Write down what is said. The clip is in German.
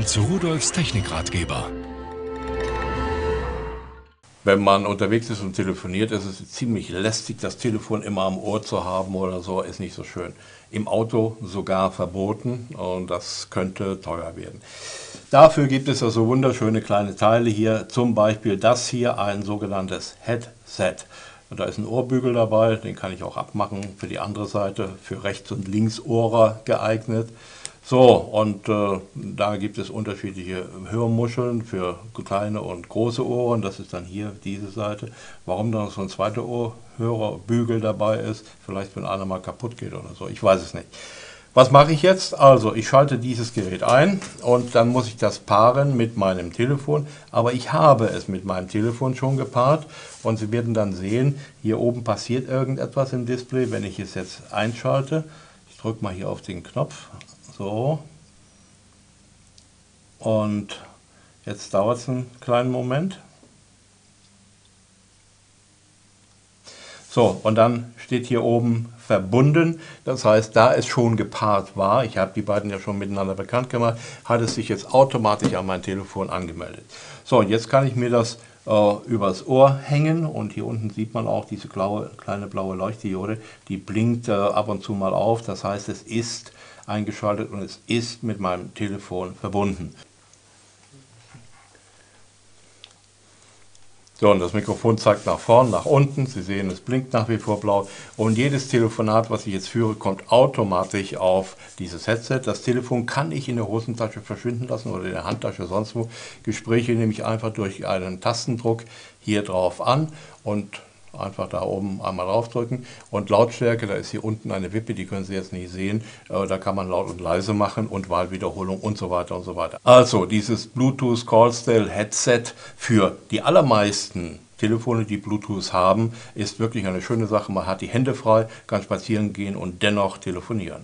Willkommen zu Rudolfs Technikratgeber. Wenn man unterwegs ist und telefoniert, ist es ziemlich lästig, das Telefon immer am Ohr zu haben oder so, ist nicht so schön. Im Auto sogar verboten und das könnte teuer werden. Dafür gibt es also wunderschöne kleine Teile hier, zum Beispiel das hier, ein sogenanntes Headset. Und da ist ein Ohrbügel dabei, den kann ich auch abmachen für die andere Seite, für Rechts- und Linksohrer geeignet. So, und äh, da gibt es unterschiedliche Hörmuscheln für kleine und große Ohren. Das ist dann hier diese Seite. Warum dann so ein zweiter Ohrhörerbügel dabei ist, vielleicht wenn einer mal kaputt geht oder so, ich weiß es nicht. Was mache ich jetzt? Also, ich schalte dieses Gerät ein und dann muss ich das paaren mit meinem Telefon. Aber ich habe es mit meinem Telefon schon gepaart und Sie werden dann sehen, hier oben passiert irgendetwas im Display, wenn ich es jetzt einschalte. Ich drücke mal hier auf den Knopf, so. Und jetzt dauert es einen kleinen Moment. So, und dann steht hier oben verbunden. Das heißt, da es schon gepaart war, ich habe die beiden ja schon miteinander bekannt gemacht, hat es sich jetzt automatisch an mein Telefon angemeldet. So, und jetzt kann ich mir das äh, übers Ohr hängen und hier unten sieht man auch diese blaue, kleine blaue Leuchtdiode, die blinkt äh, ab und zu mal auf. Das heißt, es ist eingeschaltet und es ist mit meinem Telefon verbunden. So, und das Mikrofon zeigt nach vorn, nach unten. Sie sehen, es blinkt nach wie vor blau. Und jedes Telefonat, was ich jetzt führe, kommt automatisch auf dieses Headset. Das Telefon kann ich in der Hosentasche verschwinden lassen oder in der Handtasche, sonst wo. Gespräche nehme ich einfach durch einen Tastendruck hier drauf an und einfach da oben einmal draufdrücken. Und Lautstärke, da ist hier unten eine Wippe, die können Sie jetzt nicht sehen. Da kann man laut und leise machen und Wahlwiederholung und so weiter und so weiter. Also dieses Bluetooth Callstyle Headset für die allermeisten Telefone, die Bluetooth haben, ist wirklich eine schöne Sache. Man hat die Hände frei, kann spazieren gehen und dennoch telefonieren.